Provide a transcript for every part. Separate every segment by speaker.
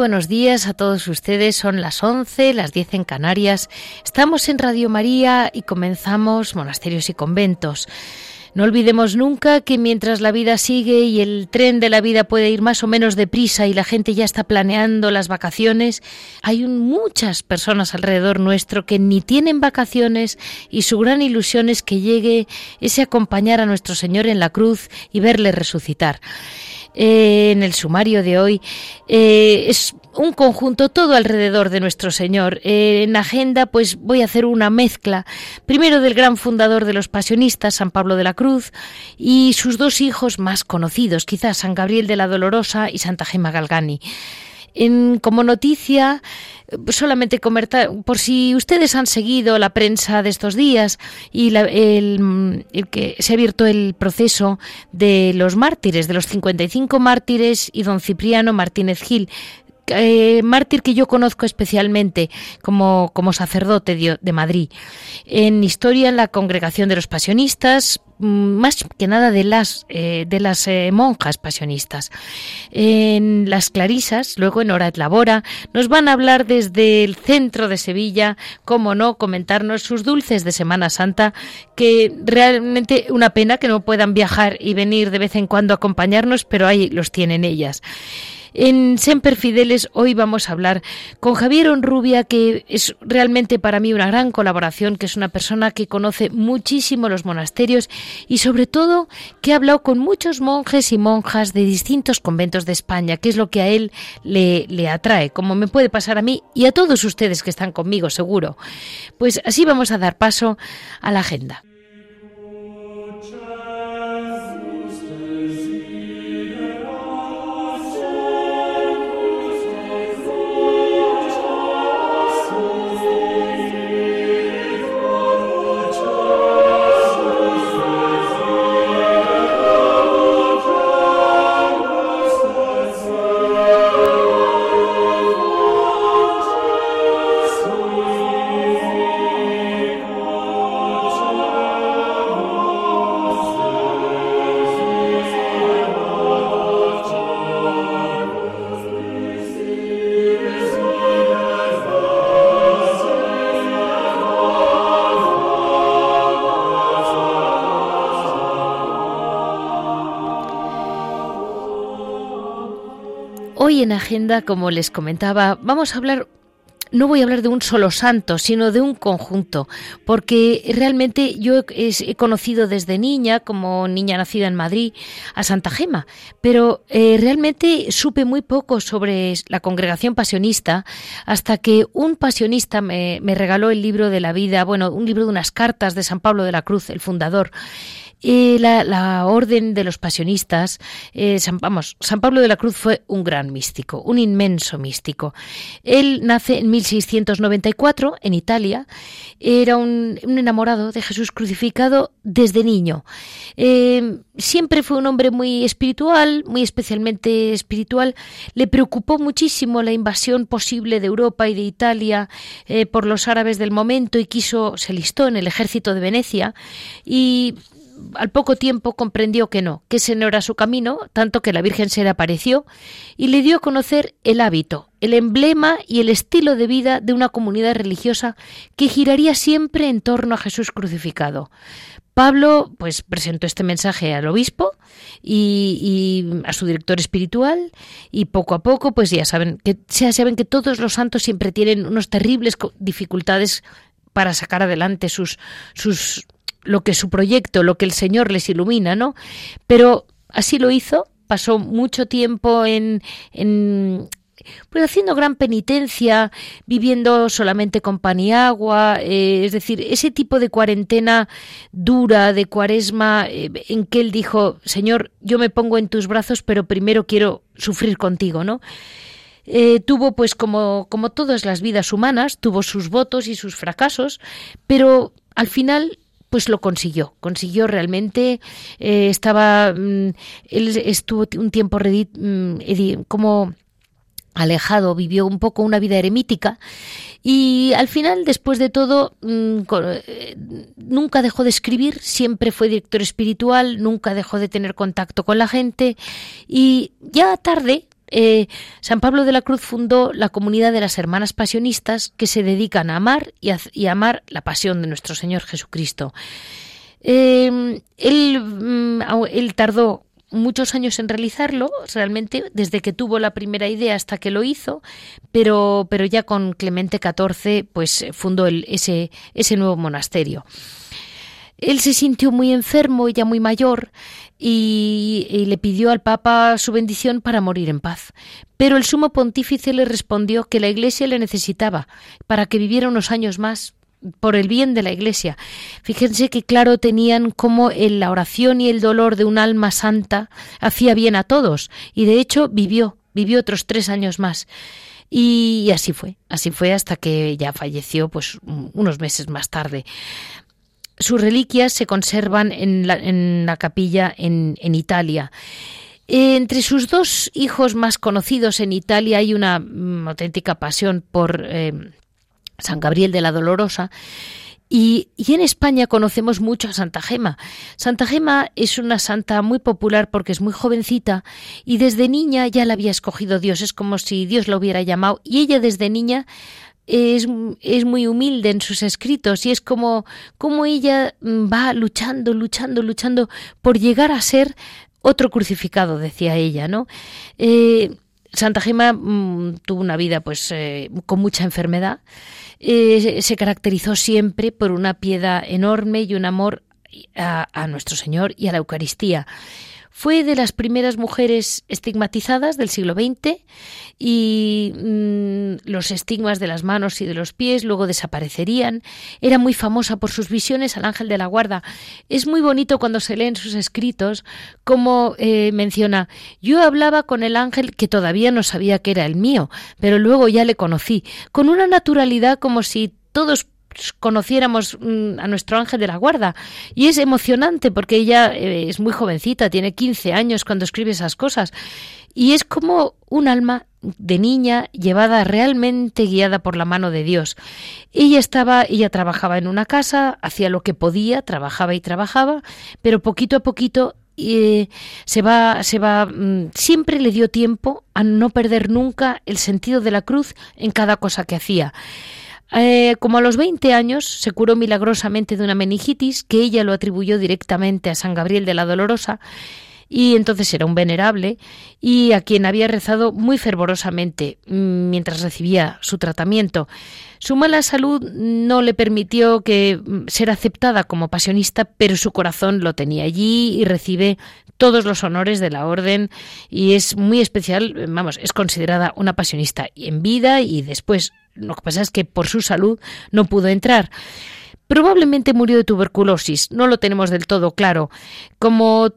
Speaker 1: Buenos días a todos ustedes. Son las 11, las 10 en Canarias. Estamos en Radio María y comenzamos Monasterios y Conventos. No olvidemos nunca que mientras la vida sigue y el tren de la vida puede ir más o menos deprisa y la gente ya está planeando las vacaciones, hay muchas personas alrededor nuestro que ni tienen vacaciones y su gran ilusión es que llegue ese acompañar a nuestro Señor en la cruz y verle resucitar. Eh, en el sumario de hoy eh, es un conjunto todo alrededor de nuestro Señor. Eh, en agenda, pues voy a hacer una mezcla, primero del gran fundador de los pasionistas, San Pablo de la Cruz, y sus dos hijos más conocidos, quizás San Gabriel de la Dolorosa y Santa Gema Galgani. En, como noticia, solamente comentar, por si ustedes han seguido la prensa de estos días y el, que se ha abierto el proceso de los mártires, de los 55 mártires y don Cipriano Martínez Gil, eh, mártir que yo conozco especialmente como, sacerdote de, Madrid. En historia, en la congregación de los pasionistas, más que nada de las, eh, de las eh, monjas pasionistas. En las clarisas, luego en Hora et Labora, nos van a hablar desde el centro de Sevilla, como no, comentarnos sus dulces de Semana Santa, que realmente una pena que no puedan viajar y venir de vez en cuando a acompañarnos, pero ahí los tienen ellas. En Semper Fideles hoy vamos a hablar con Javier Onrubia, que es realmente para mí una gran colaboración, que es una persona que conoce muchísimo los monasterios y sobre todo que ha hablado con muchos monjes y monjas de distintos conventos de España, que es lo que a él le, le atrae, como me puede pasar a mí y a todos ustedes que están conmigo, seguro. Pues así vamos a dar paso a la agenda. Hoy en agenda, como les comentaba, vamos a hablar no voy a hablar de un solo santo, sino de un conjunto, porque realmente yo he, conocido desde niña, como niña nacida en Madrid, a Santa Gema, pero eh, realmente supe muy poco sobre la congregación pasionista hasta que un pasionista me, me regaló el libro de la vida, bueno, un libro de unas cartas de San Pablo de la Cruz, el fundador, la, orden de los pasionistas, eh, San, vamos, San Pablo de la Cruz fue un gran místico, un inmenso místico. Él nace en 1694 en Italia, era un, enamorado de Jesús crucificado desde niño. Eh, siempre fue un hombre muy espiritual, muy especialmente espiritual. Le preocupó muchísimo la invasión posible de Europa y de Italia eh, por los árabes del momento y quiso, se listó en el ejército de Venecia y al poco tiempo comprendió que no, que ese no era su camino, tanto que la Virgen se le apareció y le dio a conocer el hábito, el emblema y el estilo de vida de una comunidad religiosa que giraría siempre en torno a Jesús crucificado. Pablo pues presentó este mensaje al obispo y, a su director espiritual y poco a poco pues ya saben que ya saben que todos los santos siempre tienen unas terribles dificultades para sacar adelante sus sus lo que su proyecto, lo que el Señor les ilumina, ¿no? Pero así lo hizo, pasó mucho tiempo en, en pues haciendo gran penitencia, viviendo solamente con pan y agua, eh, es decir, ese tipo de cuarentena dura, de cuaresma, eh, en que él dijo, Señor, yo me pongo en tus brazos, pero primero quiero sufrir contigo, ¿no? Eh, tuvo, pues como, como todas las vidas humanas, tuvo sus votos y sus fracasos, pero al final pues lo consiguió, consiguió realmente, eh, estaba, mm, él estuvo un tiempo mm, como alejado, vivió un poco una vida eremítica y al final, después de todo, mm, eh, nunca dejó de escribir, siempre fue director espiritual, nunca dejó de tener contacto con la gente y ya tarde, eh, San Pablo de la Cruz fundó la comunidad de las hermanas pasionistas que se dedican a amar y a, amar la pasión de nuestro Señor Jesucristo. Él, mm, él tardó muchos años en realizarlo, realmente, desde que tuvo la primera idea hasta que lo hizo, pero, ya con Clemente XIV, pues fundó ese nuevo monasterio. Él se sintió muy enfermo, ya muy mayor, y, le pidió al Papa su bendición para morir en paz. Pero el sumo pontífice le respondió que la Iglesia le necesitaba para que viviera unos años más, por el bien de la Iglesia. Fíjense que claro tenían cómo la oración y el dolor de un alma santa hacía bien a todos, y de hecho vivió, vivió otros tres años más. Y así fue, así fue hasta que ya falleció, pues unos meses más tarde. Sus reliquias se conservan en la, en la capilla en, en Italia. Entre sus dos hijos más conocidos en Italia hay una mm, auténtica pasión por eh, San Gabriel de la Dolorosa. Y, en España conocemos mucho a Santa Gema. Santa Gema es una santa muy popular porque es muy jovencita y desde niña ya la había escogido Dios. Es como si Dios la hubiera llamado y ella desde niña es, es, muy humilde en sus escritos y es como, como ella va luchando, luchando, luchando por llegar a ser otro crucificado, decía ella, ¿no? Eh, Santa Gema mm, tuvo una vida pues eh, con mucha enfermedad eh, se caracterizó siempre por una piedad enorme y un amor a, nuestro Señor y a la Eucaristía. Fue de las primeras mujeres estigmatizadas del siglo XX y mm, los estigmas de las manos y de los pies luego desaparecerían. Era muy famosa por sus visiones al ángel de la guarda. Es muy bonito cuando se leen sus escritos como eh, menciona, yo hablaba con el ángel que todavía no sabía que era el mío, pero luego ya le conocí, con una naturalidad como si todos conociéramos mm, a nuestro ángel de la guarda. Y es emocionante porque ella eh, es muy jovencita, tiene 15 años cuando escribe esas cosas. Y es como un alma de niña llevada realmente guiada por la mano de Dios. Ella estaba, ella trabajaba en una casa, hacía lo que podía, trabajaba y trabajaba, pero poquito a poquito eh, se va, se va, mm, siempre le dio tiempo a no perder nunca el sentido de la cruz en cada cosa que hacía. Eh, como a los 20 años se curó milagrosamente de una meningitis que ella lo atribuyó directamente a San Gabriel de la Dolorosa y entonces era un venerable y a quien había rezado muy fervorosamente mm, mientras recibía su tratamiento. Su mala salud no le permitió que mm, ser aceptada como pasionista, pero su corazón lo tenía allí y recibe todos los honores de la orden y es muy especial, vamos, es considerada una pasionista en vida y después lo que pasa es que por su salud no pudo entrar. Probablemente murió de tuberculosis, no lo tenemos del todo claro, como,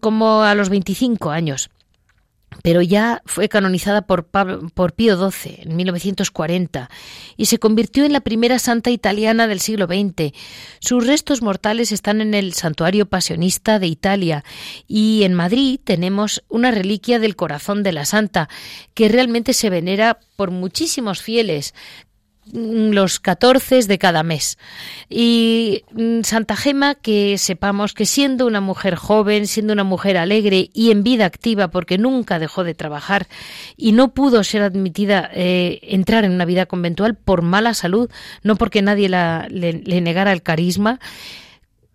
Speaker 1: como a los 25 años pero ya fue canonizada por, por Pío XII en 1940 y se convirtió en la primera santa italiana del siglo XX. Sus restos mortales están en el Santuario Pasionista de Italia y en Madrid tenemos una reliquia del corazón de la santa que realmente se venera por muchísimos fieles los 14 de cada mes. Y mm, Santa Gema, que sepamos que siendo una mujer joven, siendo una mujer alegre y en vida activa, porque nunca dejó de trabajar y no pudo ser admitida eh, entrar en una vida conventual por mala salud, no porque nadie la, le, negara el carisma,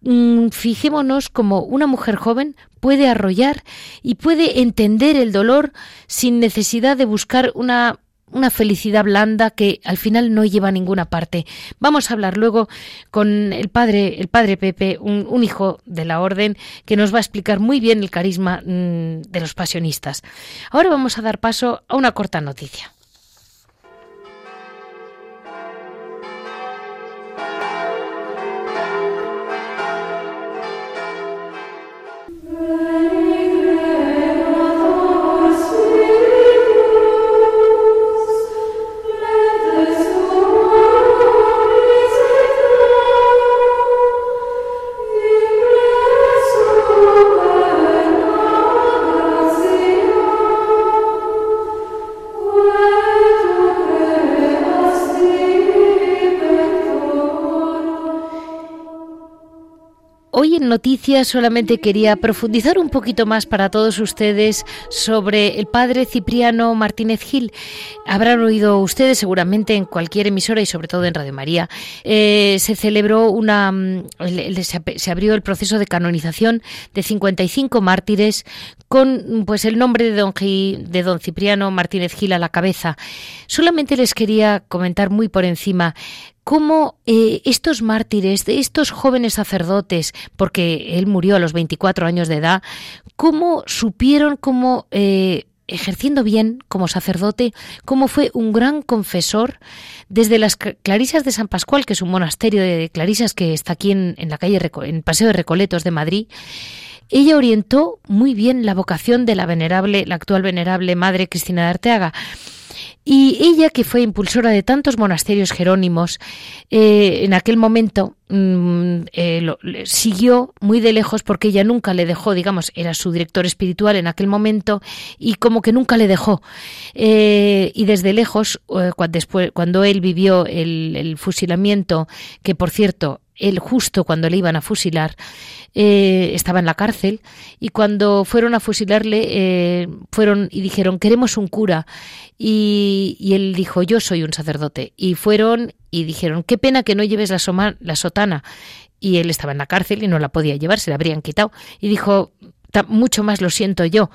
Speaker 1: mm, fijémonos como una mujer joven puede arrollar y puede entender el dolor sin necesidad de buscar una una felicidad blanda que al final no lleva a ninguna parte. Vamos a hablar luego con el padre, el padre Pepe, un, hijo de la orden, que nos va a explicar muy bien el carisma mm, de los pasionistas. Ahora vamos a dar paso a una corta noticia. Noticias solamente quería profundizar un poquito más para todos ustedes sobre el padre Cipriano Martínez Gil. Habrán oído ustedes seguramente en cualquier emisora y sobre todo en Radio María. Eh, se celebró una, mm, se abrió el proceso de canonización de 55 mártires con pues el nombre de don, de don Cipriano Martínez Gil a la cabeza. Solamente les quería comentar muy por encima cómo eh, estos mártires, de estos jóvenes sacerdotes, porque él murió a los 24 años de edad, cómo supieron, cómo eh, ejerciendo bien como sacerdote, cómo fue un gran confesor desde las Clarisas de San Pascual, que es un monasterio de Clarisas que está aquí en, la calle, en Paseo de Recoletos de Madrid. Ella orientó muy bien la vocación de la venerable, la actual venerable Madre Cristina de Arteaga. Y ella, que fue impulsora de tantos monasterios jerónimos, eh, en aquel momento mm, eh, siguió muy de lejos porque ella nunca le dejó, digamos, era su director espiritual en aquel momento y como que nunca le dejó. Eh, y desde lejos, cuando, después, cuando él vivió el fusilamiento, que por cierto, él justo cuando le iban a fusilar, eh, estaba en la cárcel y cuando fueron a fusilarle eh, fueron y dijeron queremos un cura y, él dijo yo soy un sacerdote y fueron y dijeron qué pena que no lleves la, la sotana y él estaba en la cárcel y no la podía llevar, se la habrían quitado. Y dijo mucho más lo siento yo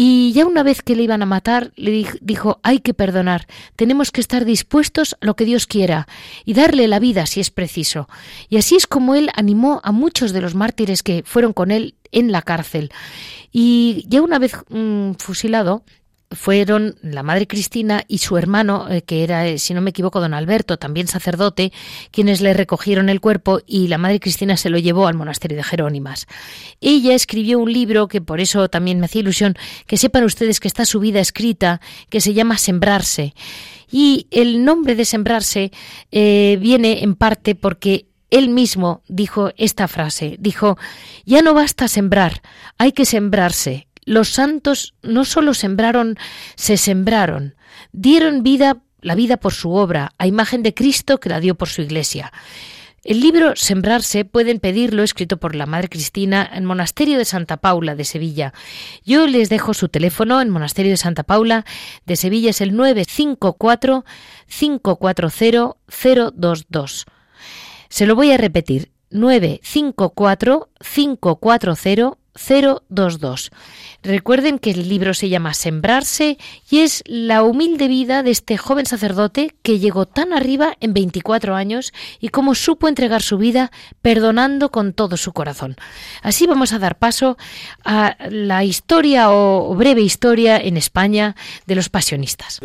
Speaker 1: y ya una vez que le iban a matar, le dijo, hay que perdonar, tenemos que estar dispuestos a lo que Dios quiera y darle la vida si es preciso. Y así es como él animó a muchos de los mártires que fueron con él en la cárcel. Y ya una vez mm, fusilado, fueron la madre Cristina y su hermano, eh, que era, eh, si no me equivoco, don Alberto, también sacerdote, quienes le recogieron el cuerpo y la madre Cristina se lo llevó al monasterio de Jerónimas. Ella escribió un libro que por eso también me hacía ilusión que sepan ustedes que está su vida escrita, que se llama Sembrarse. Y el nombre de Sembrarse eh, viene en parte porque él mismo dijo esta frase, dijo, ya no basta sembrar, hay que sembrarse, los santos no solo sembraron, se sembraron, dieron vida, la vida por su obra, a imagen de Cristo que la dio por su iglesia. El libro Sembrarse pueden pedirlo escrito por la Madre Cristina en Monasterio de Santa Paula de Sevilla. Yo les dejo su teléfono en Monasterio de Santa Paula de Sevilla es el 954 540 022. Se lo voy a repetir. 954 540 022. Recuerden que el libro se llama Sembrarse y es la humilde vida de este joven sacerdote que llegó tan arriba en 24 años y cómo supo entregar su vida perdonando con todo su corazón. Así vamos a dar paso a la historia o breve historia en España de los pasionistas.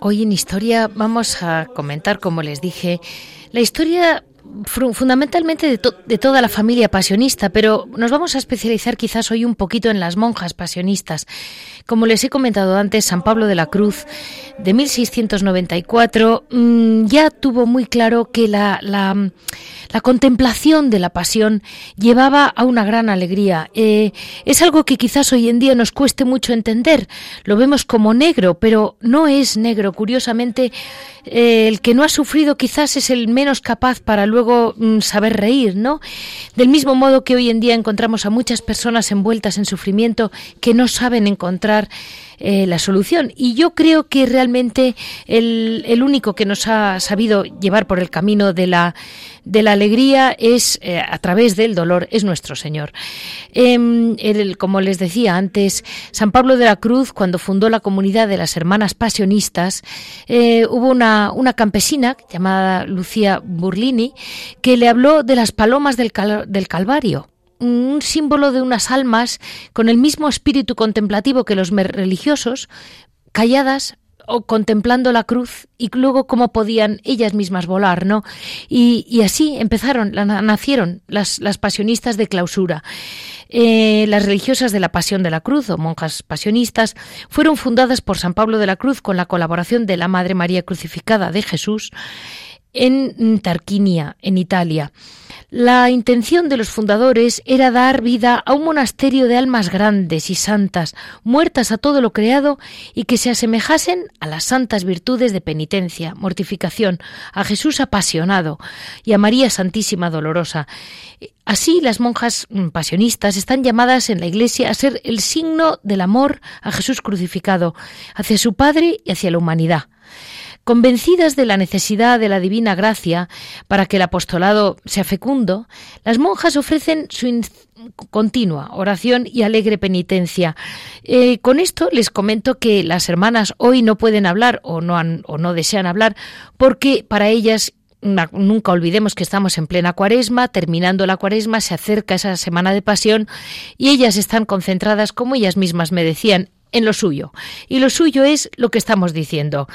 Speaker 1: Hoy en historia vamos a comentar, como les dije, la historia fundamentalmente de, toda la familia pasionista, pero nos vamos a especializar quizás hoy un poquito en las monjas pasionistas. Como les he comentado antes, San Pablo de la Cruz, de 1694, mm, ya tuvo muy claro que la contemplación de la pasión llevaba a una gran alegría. Eh, es algo que quizás hoy en día nos cueste mucho entender. Lo vemos como negro, pero no es negro. Curiosamente, eh, el que no ha sufrido quizás es el menos capaz para luego mm, saber reír, ¿no? Del mismo modo que hoy en día encontramos a muchas personas envueltas en sufrimiento que no saben encontrar eh, la solución. Y yo creo que realmente el, el, único que nos ha sabido llevar por el camino de la, de la alegría es eh, a través del dolor, es nuestro Señor. Em, como les decía antes, San Pablo de la Cruz, cuando fundó la comunidad de las hermanas pasionistas, eh, hubo una, una, campesina llamada Lucía Burlini que le habló de las palomas del, del Calvario un símbolo de unas almas con el mismo espíritu contemplativo que los religiosos, calladas, contemplando la cruz y luego cómo podían ellas mismas volar, ¿no? Y, así empezaron, nacieron las, las pasionistas de clausura. Eh, las religiosas de la Pasión de la Cruz o monjas pasionistas fueron fundadas por San Pablo de la Cruz con la colaboración de la Madre María Crucificada de Jesús en Tarquinia, en Italia. La intención de los fundadores era dar vida a un monasterio de almas grandes y santas, muertas a todo lo creado y que se asemejasen a las santas virtudes de penitencia, mortificación, a Jesús apasionado y a María Santísima Dolorosa. Así las monjas pasionistas están llamadas en la Iglesia a ser el signo del amor a Jesús crucificado, hacia su Padre y hacia la humanidad. Convencidas de la necesidad de la divina gracia para que el apostolado sea fecundo, las monjas ofrecen su continua oración y alegre penitencia. Eh, con esto les comento que las hermanas hoy no pueden hablar o no, o no desean hablar porque para ellas nunca olvidemos que estamos en plena cuaresma, terminando la cuaresma, se acerca esa semana de pasión y ellas están concentradas, como ellas mismas me decían, en lo suyo. Y lo suyo es lo que estamos diciendo,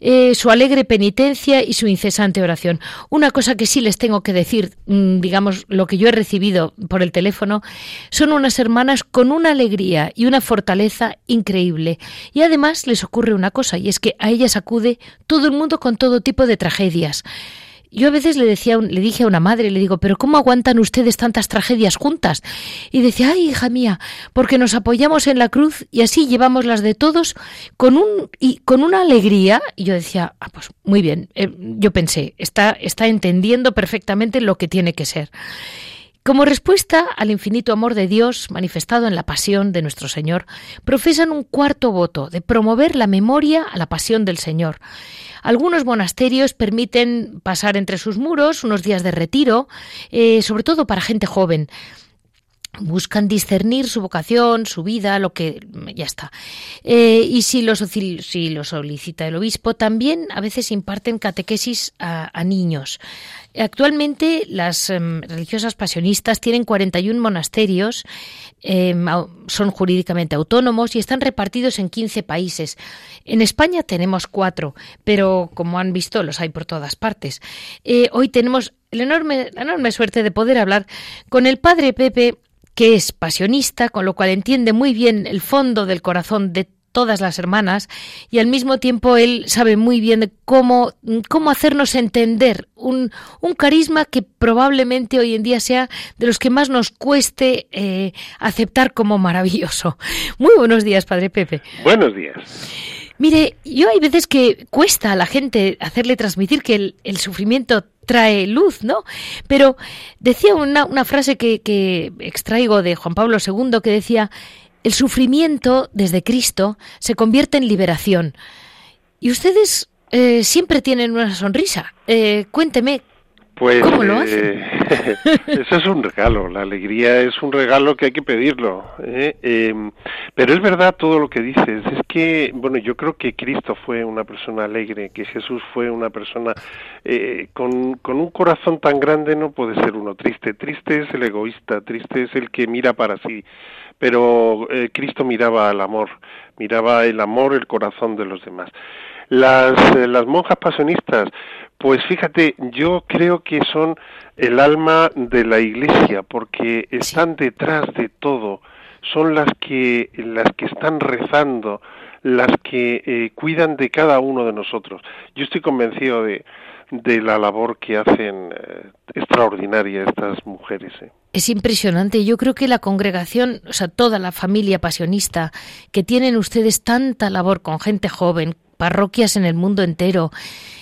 Speaker 1: eh, su alegre penitencia y su incesante oración. Una cosa que sí les tengo que decir, mm, digamos, lo que yo he recibido por el teléfono, son unas hermanas con una alegría y una fortaleza increíble. Y además les ocurre una cosa, y es que a ellas acude todo el mundo con todo tipo de tragedias. Yo a veces le decía, le dije a una madre, le digo, pero ¿cómo aguantan ustedes tantas tragedias juntas? Y decía, ay, hija mía, porque nos apoyamos en la cruz y así llevamos las de todos con un y con una alegría. Y yo decía, ah, pues muy bien. Eh, yo pensé, está, está entendiendo perfectamente lo que tiene que ser. Como respuesta al infinito amor de Dios manifestado en la pasión de nuestro Señor, profesan un cuarto voto de promover la memoria a la pasión del Señor. Algunos monasterios permiten pasar entre sus muros unos días de retiro, eh, sobre todo para gente joven buscan discernir su vocación, su vida, lo que ya está. Eh, y si lo, si lo solicita el obispo, también a veces imparten catequesis a, niños. Actualmente las em, religiosas pasionistas tienen 41 monasterios, em, son jurídicamente autónomos y están repartidos en 15 países. En España tenemos cuatro, pero como han visto los hay por todas partes. Eh, hoy tenemos el enorme, la enorme suerte de poder hablar con el padre Pepe que es pasionista, con lo cual entiende muy bien el fondo del corazón de todas las hermanas y al mismo tiempo él sabe muy bien cómo, cómo hacernos entender un, un, carisma que probablemente hoy en día sea de los que más nos cueste eh, aceptar como maravilloso. Muy buenos días, Padre Pepe.
Speaker 2: Buenos días.
Speaker 1: Mire, yo hay veces que cuesta a la gente hacerle transmitir que el, el sufrimiento trae luz, ¿no? Pero decía una, una frase que, que extraigo de Juan Pablo II que decía, el sufrimiento desde Cristo se convierte en liberación. Y ustedes eh, siempre tienen una sonrisa. Eh, cuénteme,
Speaker 2: pues eh, eso es un regalo, la alegría es un regalo que hay que pedirlo. ¿eh? Em, pero es verdad todo lo que dices, es que, bueno, yo creo que Cristo fue una persona alegre, que Jesús fue una persona eh, con, con un corazón tan grande no puede ser uno triste, triste es el egoísta, triste es el que mira para sí, pero Cristo miraba al amor, miraba el amor, el corazón de los demás. Las, las monjas pasionistas, pues fíjate, yo creo que son el alma de la Iglesia porque están detrás de todo, son las que las que están rezando, las que eh, cuidan de cada uno de nosotros. Yo estoy convencido de, de la labor que hacen eh, extraordinaria estas mujeres. Eh.
Speaker 1: Es impresionante. Yo creo que la congregación, o sea, toda la familia pasionista, que tienen ustedes tanta labor con gente joven, parroquias en el mundo entero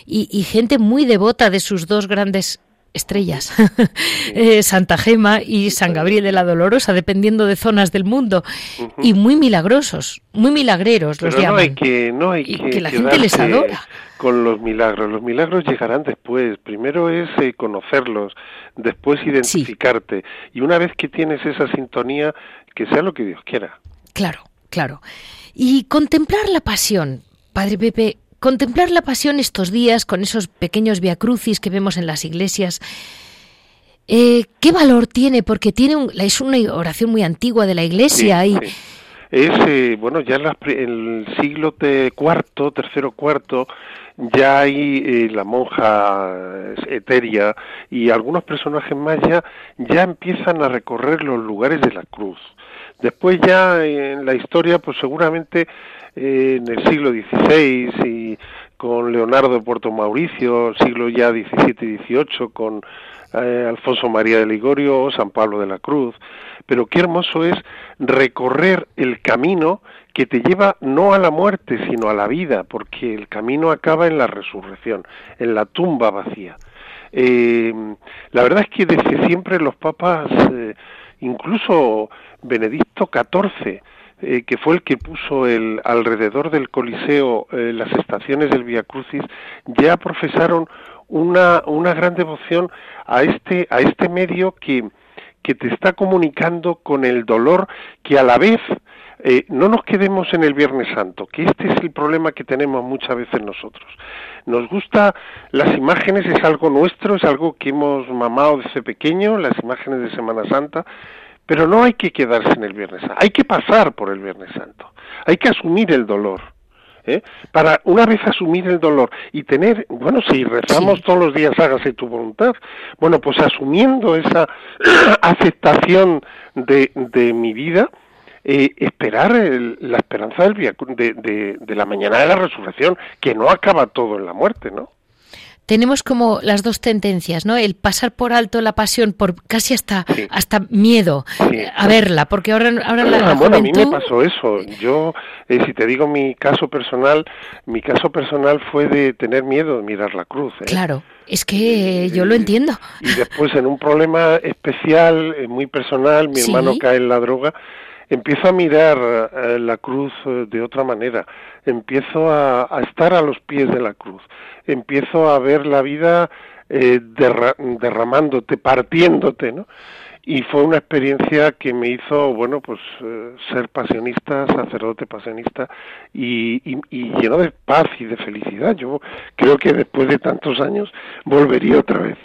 Speaker 1: y, gente muy devota de sus dos grandes estrellas, eh, Santa Gema y San Gabriel de la Dolorosa, dependiendo de zonas del mundo, y muy milagrosos, muy milagreros los
Speaker 2: llaman. No hay que, no hay que,
Speaker 1: la gente les adora.
Speaker 2: Con los milagros, los milagros llegarán después. Primero es eh, conocerlos, después identificarte, y una vez que tienes esa sintonía, que sea lo que Dios quiera.
Speaker 1: Claro, claro. Y contemplar la pasión, Padre Pepe, contemplar la pasión estos días con esos pequeños viacrucis que vemos en las iglesias, eh, ¿qué valor tiene? Porque tiene es una oración muy antigua de la iglesia y
Speaker 2: es, eh, bueno, ya en, el siglo de cuarto, tercero, cuarto, ya hay eh, la monja eteria y algunos personajes más ya, ya empiezan a recorrer los lugares de la cruz. Después ya en la historia, pues seguramente en el siglo XVI y con Leonardo Puerto Mauricio, siglo ya XVII y XVIII, con eh, Alfonso María de Ligorio o San Pablo de la Cruz. Pero qué hermoso es recorrer el camino que te lleva no a la muerte, sino a la vida, porque el camino acaba en la resurrección, en la tumba vacía. Eh, la verdad es que desde siempre los papas, eh, incluso Benedicto XIV, eh, que fue el que puso el, alrededor del Coliseo eh, las estaciones del Via Crucis, ya profesaron una, una gran devoción a este, a este medio que, que te está comunicando con el dolor que a la vez eh, no nos quedemos en el Viernes Santo, que este es el problema que tenemos muchas veces nosotros. Nos gusta las imágenes, es algo nuestro, es algo que hemos mamado desde pequeño, las imágenes de Semana Santa, pero no hay que quedarse en el Viernes Santo, hay que pasar por el Viernes Santo, hay que asumir el dolor. ¿eh? Para una vez asumir el dolor y tener, bueno, si rezamos todos los días, hágase tu voluntad, bueno, pues asumiendo esa aceptación de, de mi vida, eh, esperar la esperanza del de, de, de la mañana de la resurrección, que no acaba todo en la muerte, ¿no?
Speaker 1: tenemos como las dos tendencias, ¿no? El pasar por alto la pasión, por casi hasta hasta miedo a verla, porque ahora, ahora la,
Speaker 2: Bueno, a mí me pasó eso. Yo, eh, si te digo mi caso personal, mi caso personal fue de tener miedo de mirar la cruz. ¿eh?
Speaker 1: Claro. Es que yo lo entiendo.
Speaker 2: Y después en un problema especial, eh, muy personal, mi hermano cae en la droga, empiezo a mirar eh, la cruz eh, de otra manera, empiezo a, estar a los pies de la cruz, empiezo a ver la vida eh, derramándote, partiéndote, ¿no? Y fue una experiencia que me hizo, bueno, pues ser pasionista, sacerdote pasionista y, y, lleno de paz y de felicidad. Yo creo que después de tantos años volvería otra vez.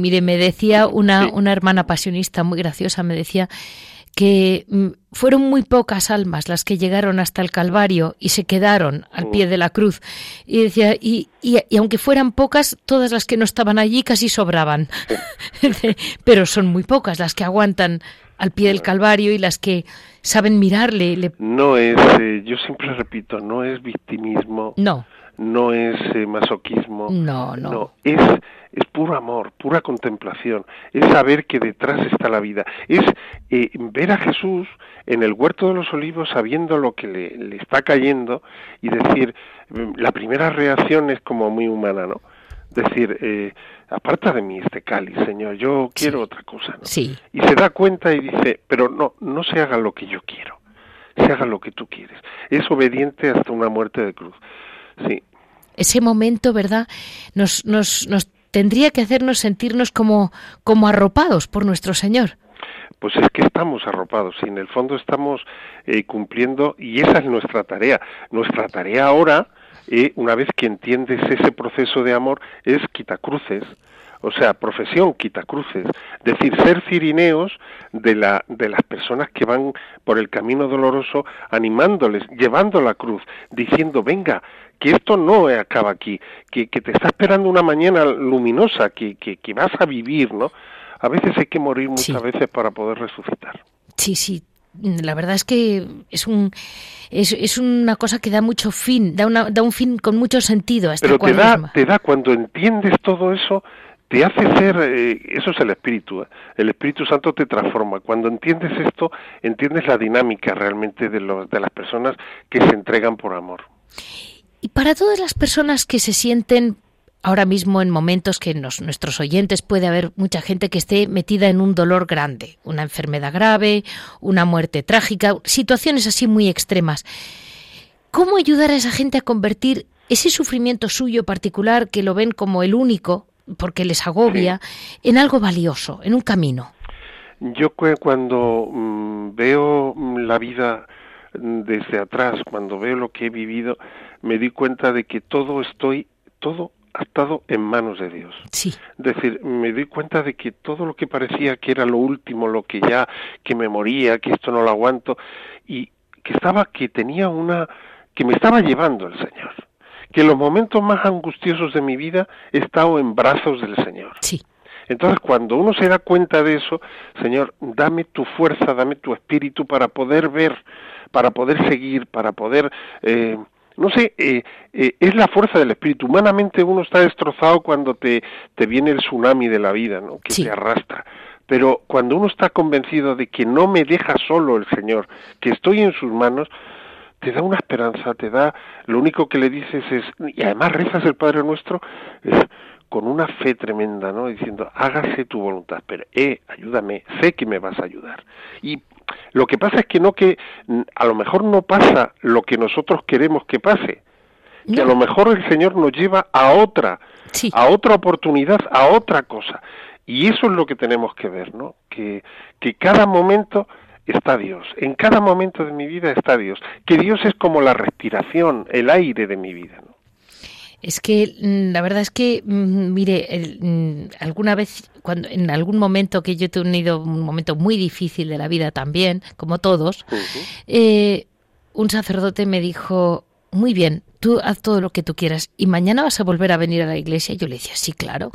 Speaker 1: Mire, me decía una, una hermana pasionista muy graciosa, me decía que mm, fueron muy pocas almas las que llegaron hasta el Calvario y se quedaron al pie de la cruz. Y decía, y, y, aunque fueran pocas, todas las que no estaban allí casi sobraban. Pero son muy pocas las que aguantan al pie del Calvario y las que saben mirarle.
Speaker 2: No es, eh, yo siempre repito, no es victimismo.
Speaker 1: No.
Speaker 2: No es eh, masoquismo.
Speaker 1: No, no.
Speaker 2: No, es es puro amor, pura contemplación, es saber que detrás está la vida, es eh, ver a Jesús en el huerto de los olivos sabiendo lo que le, está cayendo y decir, mm, la primera reacción es como muy humana, ¿no? Decir, eh, aparta de mí este cáliz, Señor, yo quiero otra cosa, ¿no?
Speaker 1: Sí.
Speaker 2: Y se da cuenta y dice, pero no, no se haga lo que yo quiero, se haga lo que tú quieres. Es obediente hasta una muerte de cruz. Sí,
Speaker 1: ese momento, ¿verdad? Nos, nos, nos tendría que hacernos sentirnos como, como arropados por nuestro Señor.
Speaker 2: Pues es que estamos arropados y en el fondo estamos eh, cumpliendo y esa es nuestra tarea. Nuestra tarea ahora, eh, una vez que entiendes ese proceso de amor, es quitacruces, o sea, profesión quitacruces, decir, ser cirineos de, la, de las personas que van por el camino doloroso, animándoles, llevando la cruz, diciendo, venga, que esto no acaba aquí, que, que te está esperando una mañana luminosa, que, que, vas a vivir, ¿no? A veces hay que morir muchas veces para poder resucitar.
Speaker 1: Sí, sí, la verdad es que es un es, es una cosa que da mucho fin, da, una, da un fin con mucho sentido a esta
Speaker 2: Pero te da, te da, cuando entiendes todo eso, te hace ser, eh, eso es el Espíritu, ¿eh? el Espíritu Santo te transforma. Cuando entiendes esto, entiendes la dinámica realmente de, los, de las personas que se entregan por amor.
Speaker 1: Y para todas las personas que se sienten ahora mismo en momentos que nuestros oyentes puede haber mucha gente que esté metida en un dolor grande, una enfermedad grave, una muerte trágica, situaciones así muy extremas. ¿Cómo ayudar a esa gente a convertir ese sufrimiento suyo particular, que lo ven como el único, porque les agobia, en algo valioso, en un camino?
Speaker 2: Yo cuando mm, veo mm, la vida mm, desde atrás, cuando veo lo que he vivido, me di cuenta de que todo estoy, todo ha estado en manos de Dios.
Speaker 1: Sí.
Speaker 2: Es decir, me di cuenta de que todo lo que parecía que era lo último, lo que ya, que me moría, que esto no lo aguanto, y que estaba, que tenía una, que me estaba llevando el Señor. Que en los momentos más angustiosos de mi vida he estado en brazos del Señor.
Speaker 1: Sí.
Speaker 2: Entonces, cuando uno se da cuenta de eso, Señor, dame tu fuerza, dame tu espíritu para poder ver, para poder seguir, para poder... Eh, no sé, eh, eh, es la fuerza del espíritu. Humanamente uno está destrozado cuando te, te viene el tsunami de la vida, ¿no? Que te arrastra. Pero cuando uno está convencido de que no me deja solo el Señor, que estoy en sus manos, te da una esperanza, te da, lo único que le dices es, y además rezas el Padre Nuestro, con una fe tremenda, ¿no? Diciendo, hágase tu voluntad, pero, eh, ayúdame, sé que me vas a ayudar. Y lo que pasa es que no que, a lo mejor no pasa lo que nosotros queremos que pase, que a lo mejor el Señor nos lleva a otra, a otra oportunidad, a otra cosa. Y eso es lo que tenemos que ver, ¿no? Que, que cada momento está Dios, en cada momento de mi vida está Dios, que Dios es como la respiración, el aire de mi vida, ¿no?
Speaker 1: Es que mm, la verdad es que, mm, mire, mm, alguna vez, cuando en algún momento que yo he tenido un momento muy difícil de la vida también, como todos, eh, un sacerdote me dijo, muy bien, tú haz todo lo que tú quieras y mañana vas a volver a venir a la iglesia. Y yo le decía, sí, claro.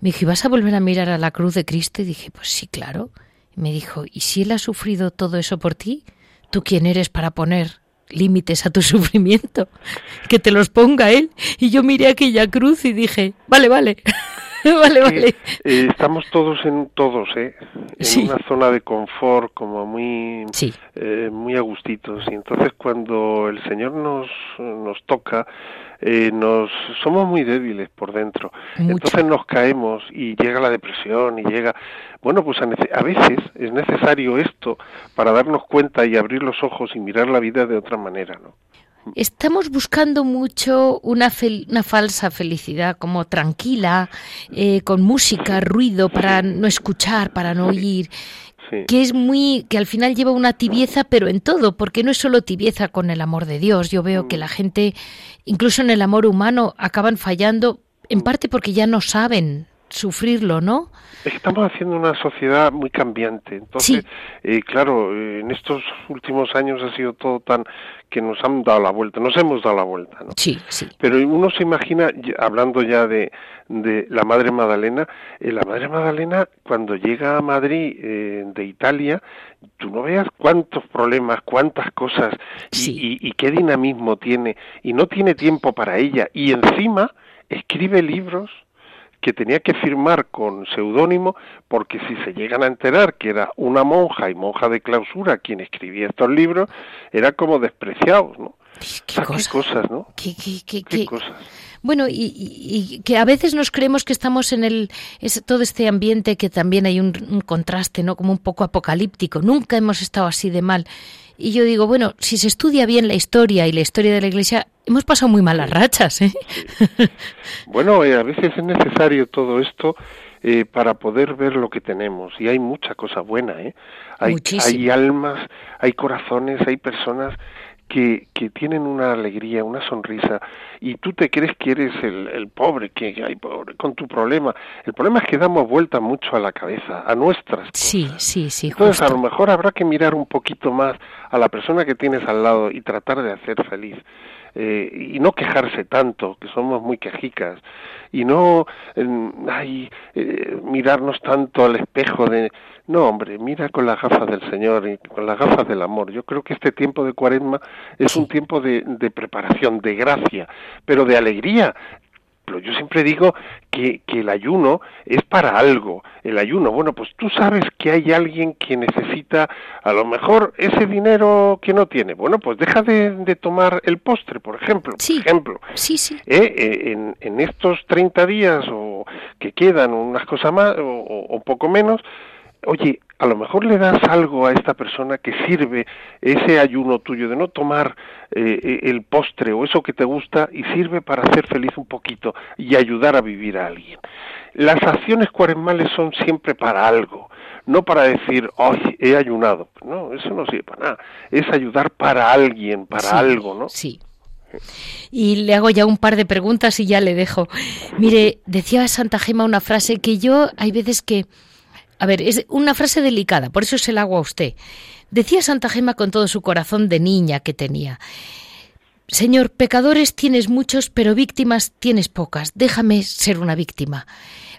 Speaker 1: Me dijo, ¿y vas a volver a mirar a la cruz de Cristo? Y dije, pues sí, claro. Y me dijo, ¿y si Él ha sufrido todo eso por ti? ¿Tú quién eres para poner límites a tu sufrimiento, que te los ponga él. Y yo miré aquella cruz y dije, vale, vale. vale, vale.
Speaker 2: Eh, estamos todos en todos, ¿eh? En una zona de confort como muy eh, muy a gustitos y entonces cuando el Señor nos nos toca eh, nos somos muy débiles por dentro. Entonces nos caemos y llega la depresión y llega bueno, pues a, veces es necesario esto para darnos cuenta y abrir los ojos y mirar la vida de otra manera, ¿no?
Speaker 1: Estamos buscando mucho una, una falsa felicidad, como tranquila, eh, con música, ruido, para no escuchar, para no oír. Que es muy que al final lleva una tibieza pero en todo porque no es solo tibieza con el amor de Dios. Yo veo que mm. la gente incluso en el amor humano acaban fallando en parte porque ya no saben sufrirlo, ¿no?
Speaker 2: Estamos haciendo una sociedad muy cambiante. Entonces, eh, claro, eh, en estos últimos años ha sido todo tan que nos han dado la vuelta, nos hemos dado la vuelta, ¿no?
Speaker 1: Sí, sí.
Speaker 2: Pero uno se imagina, hablando ya de, de la Madre Magdalena, eh, la Madre Magdalena cuando llega a Madrid de Italia, tú no veas cuántos problemas, cuántas cosas y, y qué dinamismo tiene, y no tiene tiempo para ella, y encima escribe libros que tenía que firmar con seudónimo porque si se llegan a enterar que era una monja y monja de clausura quien escribía estos libros, era como despreciados, ¿no?
Speaker 1: ¿Qué,
Speaker 2: cosas, ¿no?
Speaker 1: ¿Qué, cosas? Bueno, y, que a veces nos creemos que estamos en el todo este ambiente que también hay un, un contraste, ¿no? Como un poco apocalíptico. Nunca hemos estado así de mal. Y yo digo, bueno, si se estudia bien la historia y la historia de la Iglesia, hemos pasado muy malas rachas. ¿eh?
Speaker 2: Bueno, eh, a veces es necesario todo esto eh, para poder ver lo que tenemos. Y hay mucha cosa buena. ¿eh? Hay, hay almas, hay corazones, hay personas que, que tienen una alegría, una sonrisa, y tú te crees que eres el, el pobre, que hay pobre con tu problema. El problema es que damos vuelta mucho a la cabeza, a nuestras.
Speaker 1: Sí, sí, sí.
Speaker 2: Entonces a lo mejor habrá que mirar un poquito más a la persona que tienes al lado y tratar de hacer feliz. Eh, y no quejarse tanto, que somos muy quejicas, y no ay, eh, mirarnos tanto al espejo de no, hombre, mira con las gafas del Señor y con las gafas del amor. Yo creo que este tiempo de cuaresma es un tiempo de, de preparación, de gracia, pero de alegría. Pero yo siempre digo que, que, el ayuno es para algo. El ayuno, bueno, pues tú sabes que hay alguien que necesita a lo mejor ese dinero que no tiene. Bueno, pues deja de, tomar el postre, por ejemplo.
Speaker 1: Sí,
Speaker 2: ejemplo.
Speaker 1: sí, sí.
Speaker 2: ¿Eh? Eh, en, en, estos 30 días o que quedan unas cosas más o, o poco menos, oye, a lo mejor le das algo a esta persona que sirve ese ayuno tuyo de no tomar eh, eh, el postre o eso que te gusta y sirve para hacer feliz un poquito y ayudar a vivir a alguien. Las acciones cuaresmales son siempre para algo, no para decir, ¡ay, he ayunado! No, eso no sirve para nada. Es ayudar para alguien, para algo, ¿no?
Speaker 1: Sí. Y le hago ya un par de preguntas y ya le dejo. Mire, decía Santa Gema una frase que yo hay veces que A ver, es una frase delicada, por eso se la hago a usted. Decía Santa Gema con todo su corazón de niña que tenía. Señor, pecadores tienes muchos, pero víctimas tienes pocas. Déjame ser una víctima.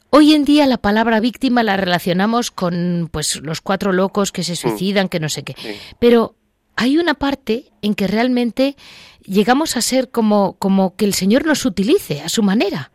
Speaker 1: Hoy en día la palabra víctima la relacionamos con pues los cuatro locos que se mm. suicidan, que no sé qué. Pero hay una parte en que realmente llegamos a ser como, como que el Señor nos utilice a su manera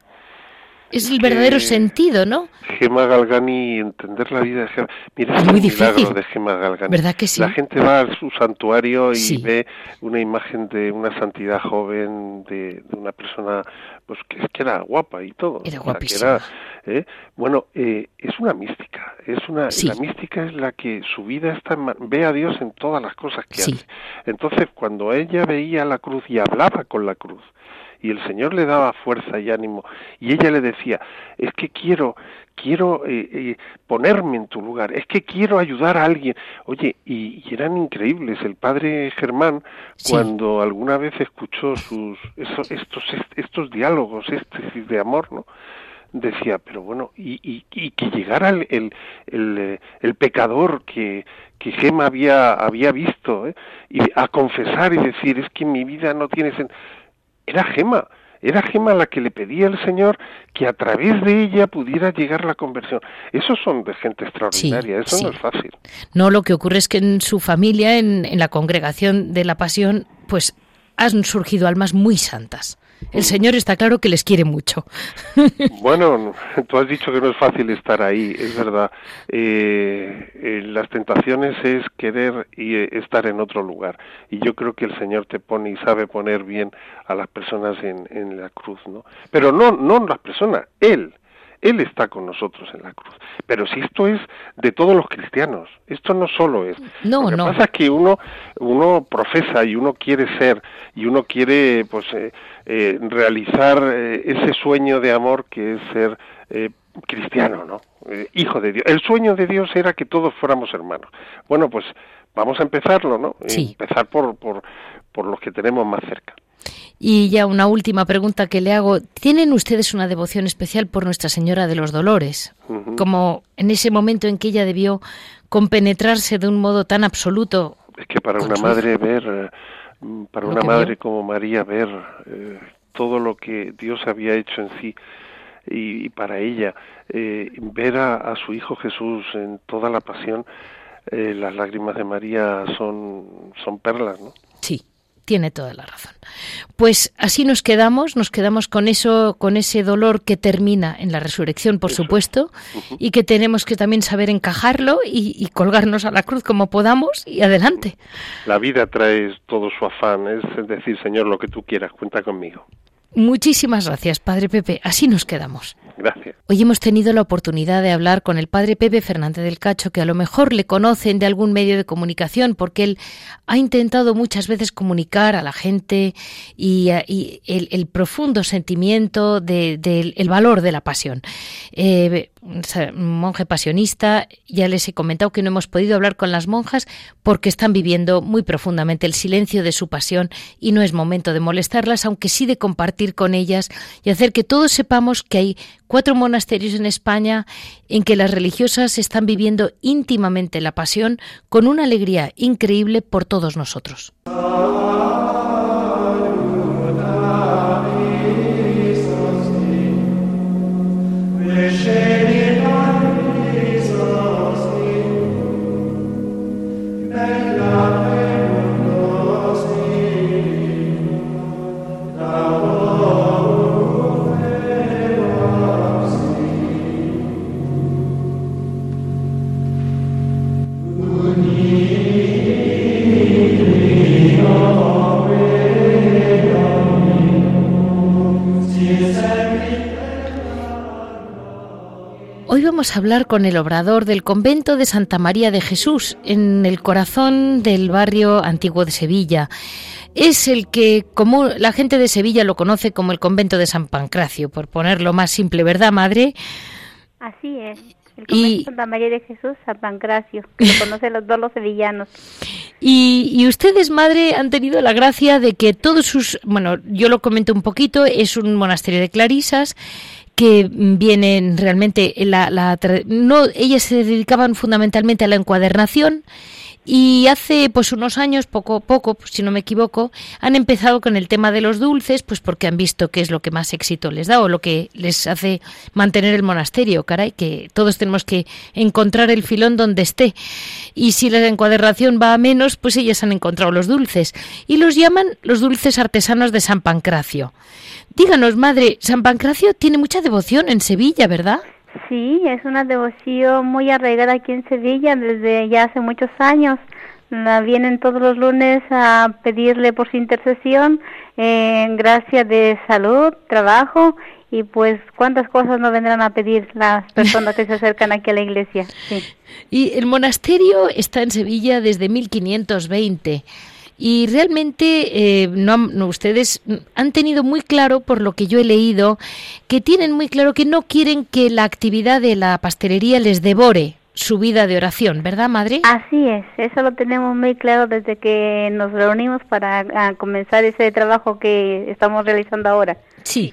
Speaker 1: es el verdadero sentido, ¿no?
Speaker 2: Gema Galgani, entender la vida de Gema. Mira, es muy milagro de Gema Galgani.
Speaker 1: ¿Verdad que sí?
Speaker 2: La gente va a su santuario y ve una imagen de una santidad joven, de, una persona pues que, que, era guapa y todo.
Speaker 1: Era guapísima.
Speaker 2: ¿eh? Bueno, eh, es una mística. Es una, La mística es la que su vida está ve a Dios en todas las cosas que hace. Entonces, cuando ella veía la cruz y hablaba con la cruz, y el Señor le daba fuerza y ánimo y ella le decía es que quiero quiero eh, eh, ponerme en tu lugar es que quiero ayudar a alguien oye y, eran increíbles. El padre Germán cuando alguna vez escuchó sus estos estos diálogos este de amor no decía pero bueno y, y, que llegara el, el, el, el pecador que que Gema había había visto ¿eh? y a confesar y decir es que mi vida no tiene sentido era Gema, era Gema la que le pedía al Señor que a través de ella pudiera llegar la conversión. Esos son de gente extraordinaria, eso no es fácil.
Speaker 1: No, lo que ocurre es que en su familia, en, en la congregación de la Pasión, pues han surgido almas muy santas. El Señor está claro que les quiere mucho.
Speaker 2: Bueno, tú has dicho que no es fácil estar ahí, es verdad. Eh, eh, las tentaciones es querer y eh, estar en otro lugar. Y yo creo que el Señor te pone y sabe poner bien a las personas en, en la cruz, ¿no? Pero no, no las personas, Él. Él está con nosotros en la cruz. Pero si esto es de todos los cristianos, esto no solo es.
Speaker 1: No,
Speaker 2: Lo que
Speaker 1: no.
Speaker 2: pasa es que uno, uno profesa y uno quiere ser y uno quiere, pues, eh, eh, realizar eh, ese sueño de amor que es ser cristiano, ¿no? hijo de Dios. El sueño de Dios era que todos fuéramos hermanos. Bueno, pues vamos a empezarlo, ¿no? Empezar por, por, por los que tenemos más cerca.
Speaker 1: Y ya una última pregunta que le hago. ¿Tienen ustedes una devoción especial por Nuestra Señora de los Dolores? Como en ese momento en que ella debió compenetrarse de un modo tan absoluto.
Speaker 2: Es que para una madre ver, eh, para una madre como María ver eh, todo lo que Dios había hecho en sí y, para ella eh, ver a, su Hijo Jesús en toda la pasión, las lágrimas de María son, son perlas, ¿no?
Speaker 1: Tiene toda la razón. Pues así nos quedamos, nos quedamos con eso, con ese dolor que termina en la resurrección, por supuesto, y que tenemos que también saber encajarlo y, colgarnos a la cruz como podamos y adelante.
Speaker 2: La vida trae todo su afán, es decir, Señor, lo que tú quieras, cuenta conmigo.
Speaker 1: Muchísimas gracias, Padre Pepe. Así nos quedamos.
Speaker 2: Gracias.
Speaker 1: Hoy hemos tenido la oportunidad de hablar con el Padre Pepe Fernández del Cacho, que a lo mejor le conocen de algún medio de comunicación, porque él ha intentado muchas veces comunicar a la gente y, el, profundo sentimiento del valor de la pasión. Eh, monje pasionista, ya les he comentado que no hemos podido hablar con las monjas porque están viviendo muy profundamente el silencio de su pasión y no es momento de molestarlas, aunque sí de compartir con ellas y hacer que todos sepamos que hay cuatro monasterios en España en que las religiosas están viviendo íntimamente la pasión con una alegría increíble por todos nosotros. A hablar con el obrador del convento de Santa María de Jesús, en el corazón del barrio antiguo de Sevilla. Es el que, como la gente de Sevilla lo conoce como el convento de San Pancracio, por ponerlo más simple, ¿verdad, madre?
Speaker 3: Así es. El convento de Santa María de Jesús, San Pancracio, que lo conocen los dos los sevillanos.
Speaker 1: Y, y, ustedes, madre, han tenido la gracia de que todos sus, bueno, yo lo comento un poquito, es un monasterio de clarisas que vienen realmente la, la no ellas se dedicaban fundamentalmente a la encuadernación y hace pues unos años, poco a poco, pues, si no me equivoco, han empezado con el tema de los dulces, pues porque han visto que es lo que más éxito les da o lo que les hace mantener el monasterio, caray, que todos tenemos que encontrar el filón donde esté. Y si la encuadernación va a menos, pues ellas han encontrado los dulces y los llaman los dulces artesanos de San Pancracio. Díganos, madre, San Pancracio tiene mucha devoción en Sevilla, ¿verdad?
Speaker 3: Sí, es una devoción muy arraigada aquí en Sevilla desde ya hace muchos años. La vienen todos los lunes a pedirle por su intercesión, eh, gracias de salud, trabajo y pues cuántas cosas no vendrán a pedir las personas que se acercan aquí a la iglesia.
Speaker 1: Y el monasterio está en Sevilla desde 1520. Y realmente eh, no, ustedes han tenido muy claro, por lo que yo he leído, que tienen muy claro que no quieren que la actividad de la pastelería les devore su vida de oración, ¿verdad, madre?
Speaker 3: Así es, eso lo tenemos muy claro desde que nos reunimos para comenzar ese trabajo que estamos realizando ahora.
Speaker 1: Sí.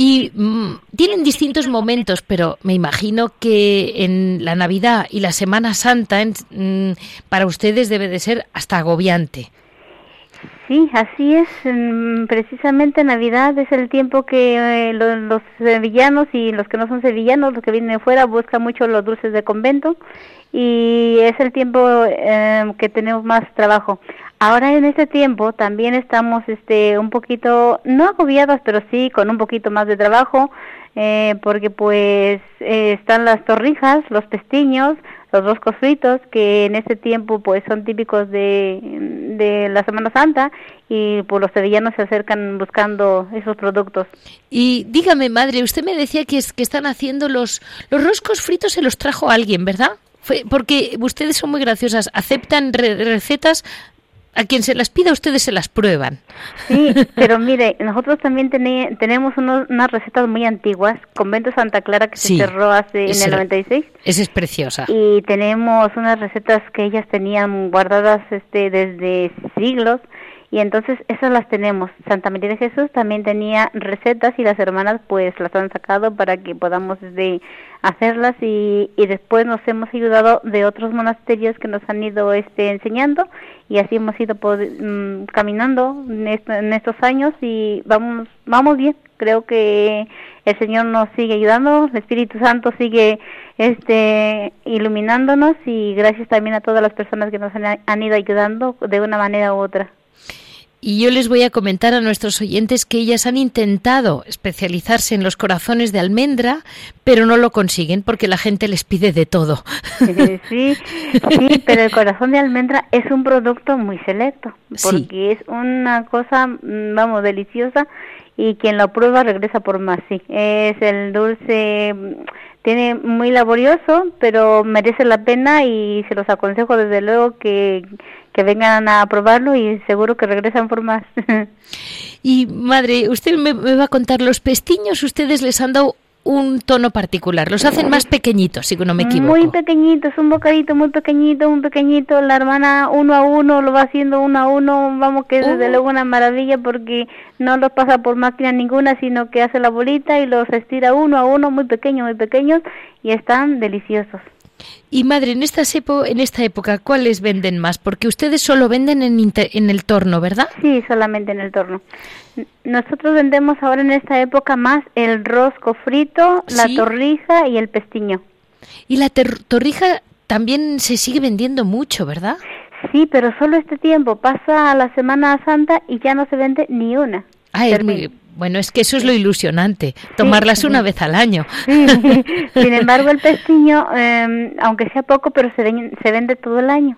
Speaker 1: Y mm, tienen distintos momentos, pero me imagino que en la Navidad y la Semana Santa mm, para ustedes debe de ser hasta agobiante.
Speaker 3: Sí, así es. Mm, precisamente Navidad es el tiempo que eh, los, sevillanos y los que no son sevillanos, los que vienen de fuera, buscan mucho los dulces de convento y es el tiempo eh, que tenemos más trabajo. Ahora en este tiempo también estamos este un poquito no agobiadas, pero sí con un poquito más de trabajo, eh, porque pues eh, están las torrijas, los pestiños, los roscos fritos, que en este tiempo pues son típicos de, de la Semana Santa y pues los sevillanos se acercan buscando esos productos.
Speaker 1: Y dígame, madre, usted me decía que, es, que están haciendo los, los roscos fritos, se los trajo alguien, ¿verdad? porque ustedes son muy graciosas, aceptan recetas a quien se las pida ustedes se las prueban.
Speaker 3: Sí, pero mire, nosotros también tenemos unas recetas muy antiguas, Convento Santa Clara que se cerró hace en el 96.
Speaker 1: Esa es preciosa.
Speaker 3: Y tenemos unas recetas que ellas tenían guardadas este desde siglos y entonces esas las tenemos. Santa María de Jesús también tenía recetas y las hermanas pues las han sacado para que podamos de hacerlas y, y después nos hemos ayudado de otros monasterios que nos han ido este enseñando y así hemos ido mm, caminando en, estos años y vamos vamos bien. Creo que el Señor nos sigue ayudando, el Espíritu Santo sigue este iluminándonos y gracias también a todas las personas que nos han ido ayudando de una manera u otra.
Speaker 1: Y yo les voy a comentar a nuestros oyentes que ellas han intentado especializarse en los corazones de almendra, pero no lo consiguen porque la gente les pide de todo.
Speaker 3: Sí, sí, pero el corazón de almendra es un producto muy selecto, porque es una cosa, mm, vamos, deliciosa y quien lo prueba regresa por más, sí. Es el dulce, tiene muy laborioso, pero merece la pena y se los aconsejo desde luego que que vengan a probarlo y seguro que regresan por más.
Speaker 1: y madre, usted me, va a contar, los pestiños ustedes les han dado un tono particular, los hacen más pequeñitos, si no me equivoco.
Speaker 3: Muy pequeñitos, un bocadito muy pequeñito, muy pequeñito, la hermana uno a uno lo va haciendo uno a uno, vamos que es desde oh. luego una maravilla porque no los pasa por máquina ninguna, sino que hace la bolita y los estira uno a uno, muy pequeños, muy pequeños y están deliciosos.
Speaker 1: Y madre, en esta, en esta época, ¿cuáles venden más? Porque ustedes solo venden en, en el torno, ¿verdad?
Speaker 3: Sí, solamente en el torno. Nosotros vendemos ahora en esta época más el rosco frito, la torrija y el pestiño.
Speaker 1: Y la torrija también se sigue vendiendo mucho, ¿verdad?
Speaker 3: Sí, pero solo este tiempo. Pasa la Semana Santa y ya no se vende ni una.
Speaker 1: Ah, es muy, bueno, es que eso es lo ilusionante, tomarlas una vez al año.
Speaker 3: Sin embargo, el pestiño, em, aunque sea poco, pero se, se vende todo el año.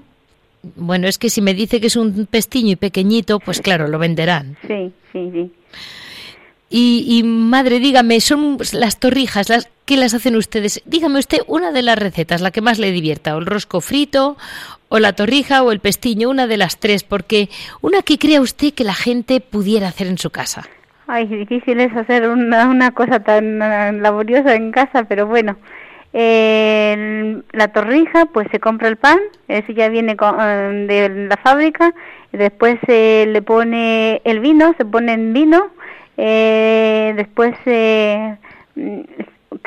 Speaker 1: Bueno, es que si me dice que es un pestiño y pequeñito, pues claro, lo venderán.
Speaker 3: Sí, sí, sí.
Speaker 1: Y, y, madre, dígame, son las torrijas, las ¿qué las hacen ustedes? Dígame usted una de las recetas, la que más le divierta, o el rosco frito, o la torrija, o el pestiño, una de las tres, porque una que crea usted que la gente pudiera hacer en su casa.
Speaker 3: Ay, difícil es hacer una, una cosa tan laboriosa en casa, pero bueno. la torrija, pues se compra el pan, ese ya viene eh, de la fábrica, después se le pone el vino, se pone en vino, eh, después se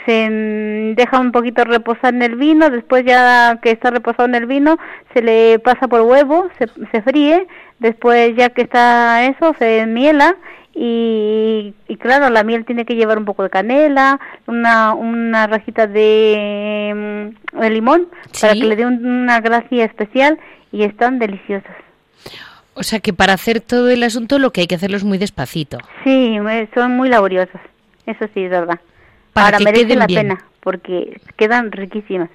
Speaker 3: deja un poquito reposar en el vino, después ya que está reposado en el vino se le pasa por huevo, se, se fríe, después ya que está eso se miela y, y, claro, la miel tiene que llevar un poco de canela, una, una rajita de, mm, de limón para que le dé una gracia especial y están deliciosas.
Speaker 1: O sea que para hacer todo el asunto lo que hay que hacerlo es muy despacito.
Speaker 3: Sí, son muy laboriosos, eso sí es verdad. Para Ahora merece la pena porque quedan riquísimas.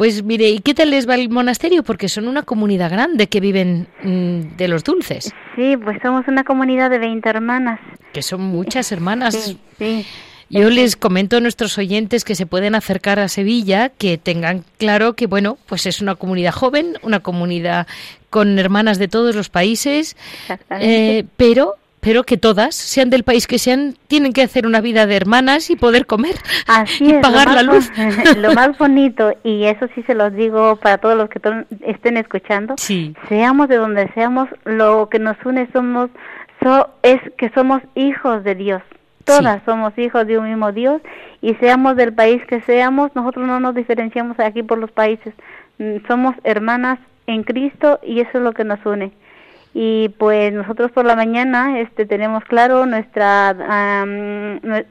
Speaker 1: Pues mire, ¿y qué tal les va el monasterio? Porque son una comunidad grande que viven mm, de los dulces.
Speaker 3: Sí, pues somos una comunidad de 20 hermanas.
Speaker 1: Que son muchas hermanas. Sí, sí. Yo les comento a nuestros oyentes que se pueden acercar a Sevilla, que tengan claro que, bueno, pues es una comunidad joven, una comunidad con hermanas de todos los países, eh, pero pero que todas, sean del país que sean, tienen que hacer una vida de hermanas y poder comer y pagar la luz.
Speaker 3: Lo más bonito, y eso sí se los digo para todos los que estén escuchando, seamos de donde seamos, lo que nos une somos es que somos hijos de Dios. Todas somos hijos de un mismo Dios y seamos del país que seamos, nosotros no nos diferenciamos aquí por los países. Mm, somos hermanas en Cristo y eso es lo que nos une y pues nosotros por la mañana este tenemos claro nuestra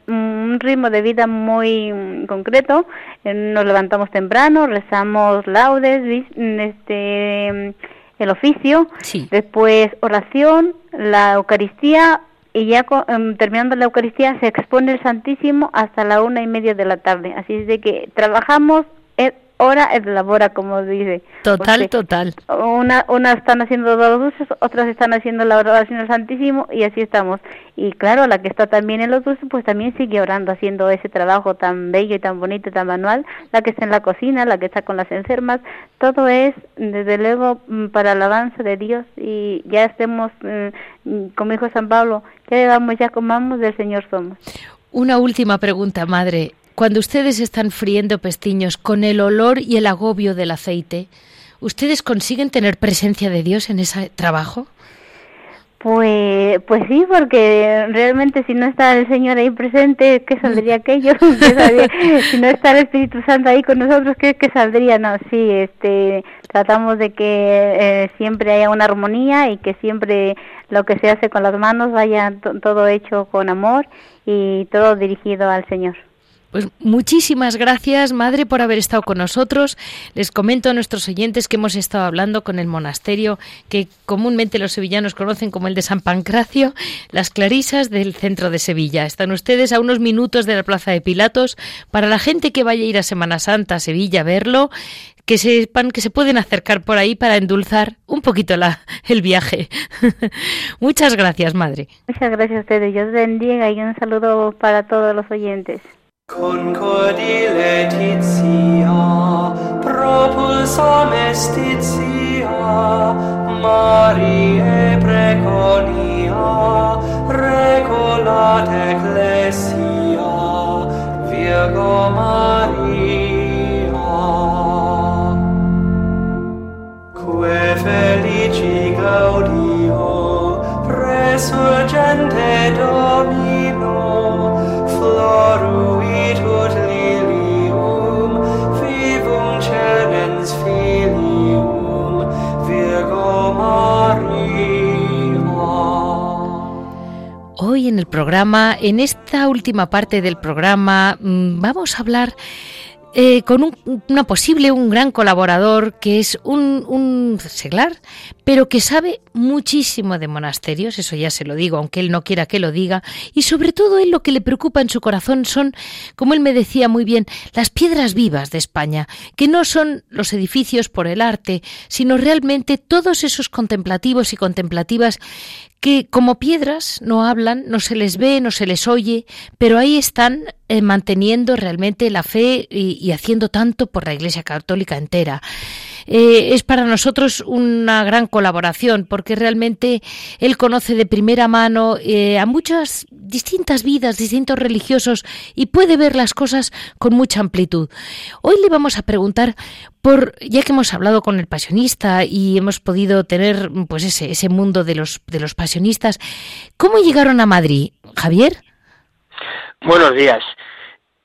Speaker 3: un ritmo de vida muy concreto. Eh, nos levantamos temprano rezamos laudes este el oficio después oración la Eucaristía y ya em, terminando la Eucaristía se expone el Santísimo hasta la una y media de la tarde. Así es de que trabajamos hora elabora, como dice.
Speaker 1: Total, total.
Speaker 3: Una, una están haciendo los dulces, otras están haciendo la oración al Santísimo y así estamos. Y claro, la que está también en los dulces, pues también sigue orando, haciendo ese trabajo tan bello y tan bonito y tan manual. La que está en la cocina, la que está con las enfermas, todo es, desde luego, mm, para alabanza de Dios y ya estemos, mm, como dijo San Pablo, ya damos, ya comamos, del Señor somos.
Speaker 1: Una última pregunta, madre. Cuando ustedes están friendo pestiños con el olor y el agobio del aceite, ¿ustedes consiguen tener presencia de Dios en ese trabajo?
Speaker 3: Pues, pues sí, porque realmente si no está el Señor ahí presente, ¿qué saldría aquello? si no está el Espíritu Santo ahí con nosotros, ¿qué, qué saldría? No, sí, este, tratamos de que eh, siempre haya una armonía y que siempre lo que se hace con las manos vaya todo hecho con amor y todo dirigido al Señor.
Speaker 1: Pues muchísimas gracias, Madre, por haber estado con nosotros. Les comento a nuestros oyentes que hemos estado hablando con el monasterio que comúnmente los sevillanos conocen como el de San Pancracio, las Clarisas del centro de Sevilla. Están ustedes a unos minutos de la Plaza de Pilatos. Para la gente que vaya a ir a Semana Santa a Sevilla a verlo, que sepan que se pueden acercar por ahí para endulzar un poquito la, el viaje. Muchas gracias, Madre.
Speaker 3: Muchas gracias a ustedes. Dios bendiga y un saludo para todos los oyentes.
Speaker 4: Concordi Laetitia, propulsa mestitia, Mariae preconia, regulat ecclesia, Virgo Maria. Que felici gaudio, presurgente domino,
Speaker 1: florum, En el programa, en esta última parte del programa, mm, vamos a hablar eh, con un, una posible, un gran colaborador que es un, un, seglar, pero que sabe muchísimo de monasterios, eso ya se lo digo, aunque él no quiera que lo diga, y sobre todo él lo que le preocupa en su corazón son, como él me decía muy bien, las piedras vivas de España, que no son los edificios por el arte, sino realmente todos esos contemplativos y contemplativas que como piedras no hablan, no se les ve, no se les oye, pero ahí están eh, manteniendo realmente la fe y, haciendo tanto por la Iglesia Católica entera. Eh, es para nosotros una gran colaboración porque realmente él conoce de primera mano eh, a muchas distintas vidas, distintos religiosos y puede ver las cosas con mucha amplitud. Hoy le vamos a preguntar por, ya que hemos hablado con el pasionista y hemos podido tener pues ese, ese mundo de los, de los pasionistas, ¿cómo llegaron a Madrid? Javier.
Speaker 5: Buenos días.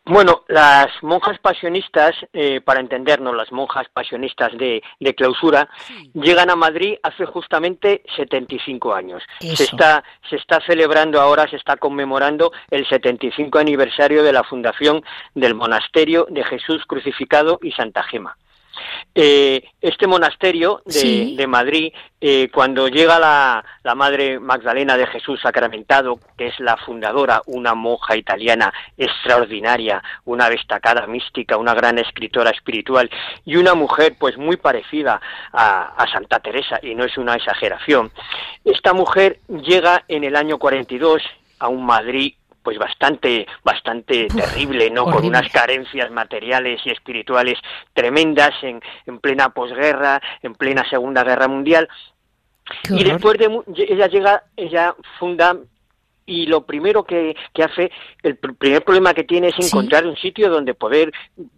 Speaker 5: Bueno, las monjas pasionistas, eh, para entendernos, las monjas pasionistas de, de clausura, llegan a Madrid hace justamente 75 años. Se está, se está celebrando ahora, se está conmemorando el 75 aniversario de la fundación del monasterio de Jesús crucificado y Santa Gema. Eh, este monasterio de, Madrid, eh, cuando llega la, Madre Magdalena de Jesús sacramentado, que es la fundadora, una monja italiana extraordinaria, una destacada mística, una gran escritora espiritual y una mujer pues muy parecida a, a Santa Teresa, y no es una exageración, esta mujer llega en el año 42 a un Madrid pues bastante bastante terrible no con unas carencias materiales y espirituales tremendas en, en plena posguerra en plena segunda guerra mundial. Y después de ella llega ella funda y lo primero que, que hace, el primer problema que tiene es encontrar un sitio donde poder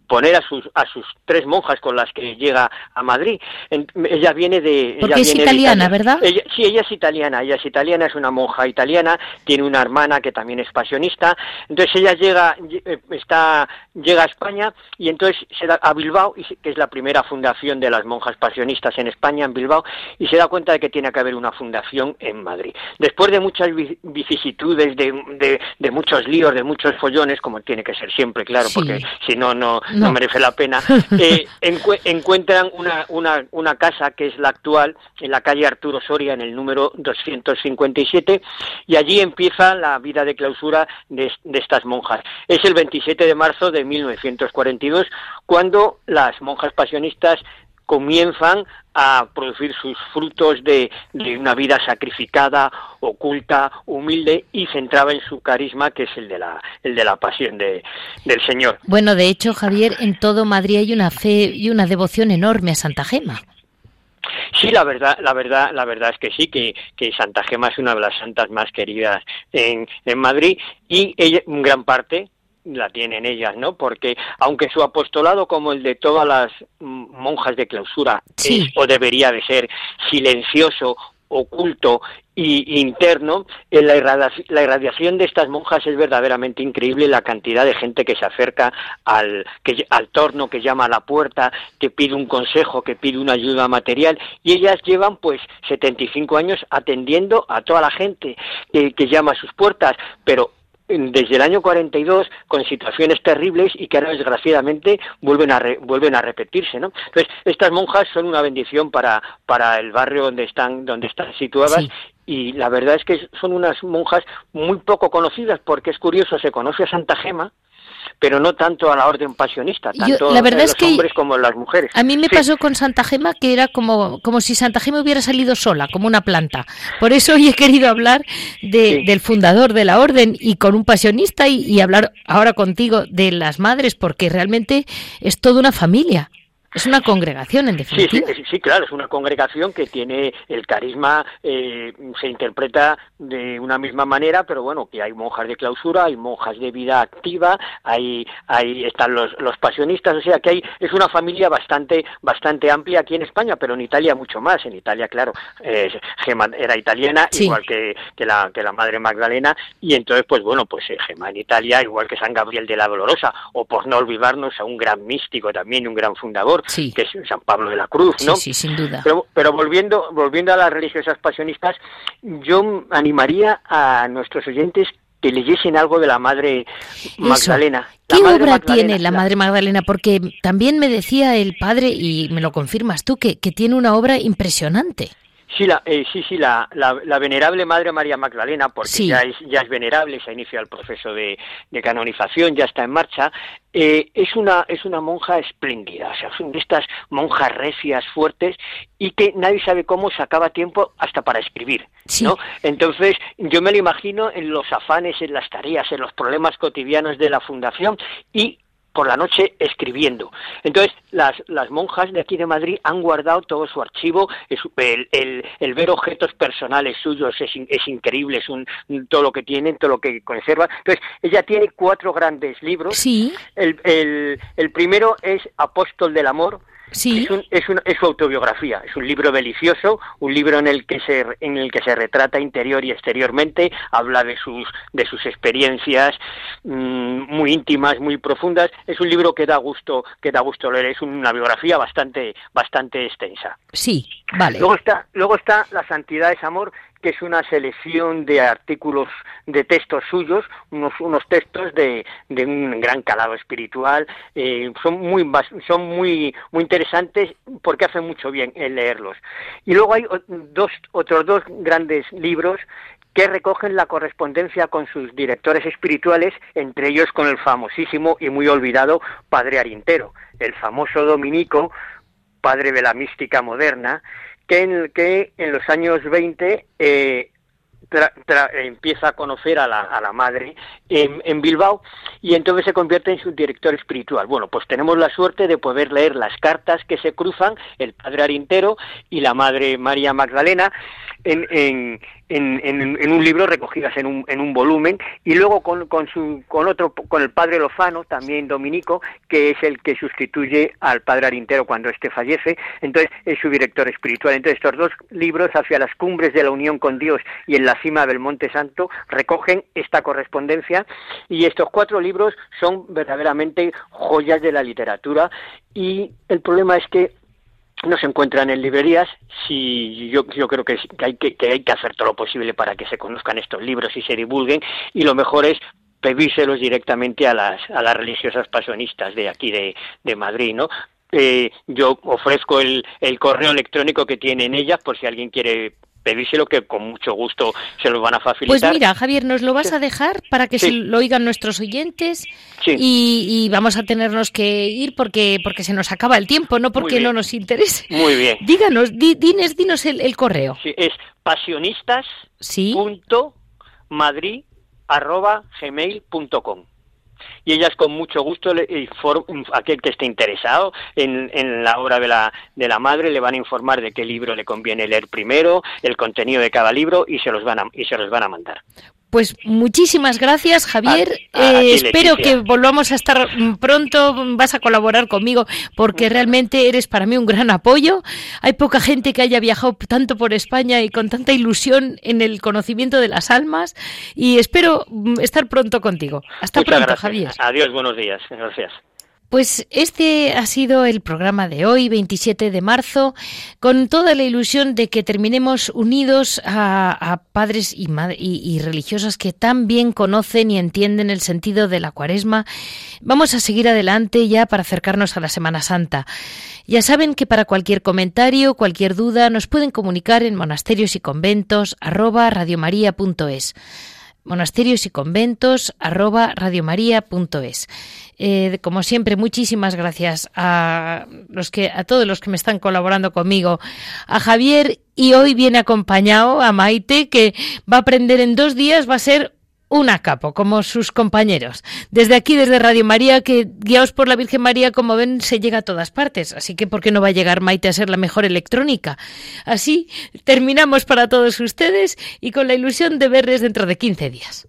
Speaker 5: poner a sus a sus tres monjas con las que llega a Madrid. ella viene de
Speaker 1: Porque es italiana, ¿verdad?
Speaker 5: sí, ella es italiana, ella es italiana, es una monja italiana, tiene una hermana que también es pasionista. Entonces ella llega eh, está llega a España y entonces se da a Bilbao, que es la primera fundación de las monjas pasionistas en España en Bilbao y se da cuenta de que tiene que haber una fundación en Madrid. Después de muchas vicisitudes de, de, muchos líos, de muchos follones, como tiene que ser siempre, claro, porque si no no no, merece la pena, eh, encuentran una, una, una casa que es la actual, en la calle Arturo Soria, en el número 257, y allí empieza la vida de clausura de, de estas monjas. Es el 27 de marzo de 1942, cuando las monjas pasionistas comienzan a producir sus frutos de, una vida sacrificada, oculta, humilde y centrada en su carisma, que es el de la, el de la pasión de, del Señor.
Speaker 1: Bueno, de hecho, Javier, en todo Madrid hay una fe y una devoción enorme a Santa Gema.
Speaker 5: Sí, la verdad, la verdad, la verdad es que sí, que, que Santa Gema es una de las santas más queridas en, en Madrid y ella, en gran parte la tienen ellas, ¿no? Porque aunque su apostolado, como el de todas las monjas de clausura, es o debería de ser silencioso, oculto y interno, en la, irradiación, de estas monjas es verdaderamente increíble. La cantidad de gente que se acerca al, que, al torno, que llama a la puerta, que pide un consejo, que pide una ayuda material, y ellas llevan pues 75 años atendiendo a toda la gente que, que llama a sus puertas, pero desde el año 42 con situaciones terribles y que ahora desgraciadamente vuelven a vuelven a repetirse, ¿no? Entonces estas monjas son una bendición para para el barrio donde están donde están situadas y la verdad es que son unas monjas muy poco conocidas porque es curioso se conoce a Santa Gema pero no tanto a la orden pasionista, tanto
Speaker 1: la verdad
Speaker 5: los
Speaker 1: es que
Speaker 5: hombres como las mujeres.
Speaker 1: A mí me pasó con Santa Gema que era como, como si Santa Gema hubiera salido sola, como una planta. Por eso hoy he querido hablar de, del fundador de la orden y con un pasionista y, y hablar ahora contigo de las madres, porque realmente es toda una familia. Es una congregación, en definitiva.
Speaker 5: Sí, sí, claro, es una congregación que tiene el carisma, eh, se interpreta de una misma manera, pero bueno, que hay monjas de clausura, hay monjas de vida activa, hay, hay están los, los pasionistas, o sea que hay, es una familia bastante, bastante amplia aquí en España, pero en Italia mucho más. En Italia, claro, eh, Gema era italiana, igual que, que, la, que la madre Magdalena, y entonces, pues bueno, pues eh, Gema en Italia, igual que San Gabriel de la Dolorosa, o por no olvidarnos a un gran místico también, un gran fundador, que es San Pablo de la Cruz, ¿no?
Speaker 1: Sí, sin duda.
Speaker 5: Pero, pero volviendo, volviendo a las religiosas pasionistas, yo animaría a nuestros oyentes que leyesen algo de la Madre Magdalena.
Speaker 1: ¿Qué obra tiene la, Madre Magdalena? Porque también me decía el padre, y me lo confirmas tú, que, que tiene una obra impresionante.
Speaker 5: Sí, la, eh, sí, sí, la, la, venerable Madre María Magdalena, porque ya, es, ya es venerable, se ha iniciado el proceso de, de canonización, ya está en marcha, eh, es, una, es una monja espléndida, o sea, son de estas monjas recias, fuertes, y que nadie sabe cómo sacaba tiempo hasta para escribir, ¿no? Entonces, yo me lo imagino en los afanes, en las tareas, en los problemas cotidianos de la fundación, y por la noche escribiendo. Entonces, las, las monjas de aquí de Madrid han guardado todo su archivo, el, el, ver objetos personales suyos es, es increíble, es un, todo lo que tienen, todo lo que conserva. Entonces, ella tiene cuatro grandes libros.
Speaker 1: Sí.
Speaker 5: El, el, el primero es Apóstol del Amor,
Speaker 1: Sí.
Speaker 5: Es, es, su autobiografía, es un libro delicioso, un libro en el que se en el que se retrata interior y exteriormente, habla de sus de sus experiencias mm, muy íntimas, muy profundas. Es un libro que da gusto que da gusto leer, es una biografía bastante bastante extensa.
Speaker 1: Sí, vale.
Speaker 5: Luego está luego está La santidad es amor, que es una selección de artículos de textos suyos, unos, unos textos de, de un gran calado espiritual, eh, son muy son muy muy interesantes porque hacen mucho bien en leerlos. Y luego hay dos otros dos grandes libros que recogen la correspondencia con sus directores espirituales, entre ellos con el famosísimo y muy olvidado Padre Arintero, el famoso dominico, padre de la mística moderna, que en, que en los años 20 eh, empieza a conocer a la, a la madre en, en, Bilbao y entonces se convierte en su director espiritual. Bueno, pues tenemos la suerte de poder leer las cartas que se cruzan el padre Arintero y la madre María Magdalena en, un libro recogidas en un, en un volumen y luego con, con, su, con otro con el padre Lozano también dominico que es el que sustituye al padre Arintero cuando éste fallece. Entonces es su director espiritual. Entonces estos dos libros hacia las cumbres de la unión con Dios y en la cima del Monte Santo recogen esta correspondencia. Y estos cuatro libros son verdaderamente joyas de la literatura. Y el problema es que no se encuentran en librerías. Si yo, yo creo que, hay que, hacer todo lo posible para que se conozcan estos libros y se divulguen, y lo mejor es pedírselos directamente a las, a las religiosas pasionistas de aquí de, de Madrid, ¿no? Eh, yo ofrezco el, el correo electrónico que tienen ellas por si alguien quiere pedírselo que con mucho gusto se lo van a facilitar.
Speaker 1: Pues mira, Javier, nos lo vas a dejar para que se lo oigan nuestros oyentes y, vamos a tenernos que ir porque porque se nos acaba el tiempo, no porque no nos interese.
Speaker 5: Muy bien.
Speaker 1: Díganos, dinos, dinos el, correo.
Speaker 5: Sí, es pasionistas.madrid@gmail.com y ellas con mucho gusto, aquel que esté interesado en, la obra de la, de la madre, le van a informar de qué libro le conviene leer primero, el contenido de cada libro y se los van y se los van a mandar.
Speaker 1: Pues muchísimas gracias, Javier. Eh, espero que volvamos a estar pronto. Vas a colaborar conmigo porque realmente eres para mí un gran apoyo. Hay poca gente que haya viajado tanto por España y con tanta ilusión en el conocimiento de las almas. Y espero mm, estar pronto contigo. Hasta pronto, Javier.
Speaker 5: Adiós, buenos días. Gracias.
Speaker 1: Pues este ha sido el programa de hoy, 27 de marzo, con toda la ilusión de que terminemos unidos a, padres y, y, religiosas que tan bien conocen y entienden el sentido de la cuaresma. Vamos a seguir adelante ya para acercarnos a la Semana Santa. Ya saben que para cualquier comentario, cualquier duda, nos pueden comunicar en monasterios y conventos arroba monasterios y conventos arroba radiomaria.es. Eh, como siempre, muchísimas gracias a todos los que me están colaborando conmigo, a Javier y hoy viene acompañado a Maite que va a aprender en dos días, va a ser una capo, como sus compañeros. Desde aquí, desde Radio María, que guiados por la Virgen María, como ven, se llega a todas partes. Así que, ¿por qué no va a llegar Maite a ser la mejor electrónica? Así terminamos para todos ustedes y con la ilusión de verles dentro de 15 días.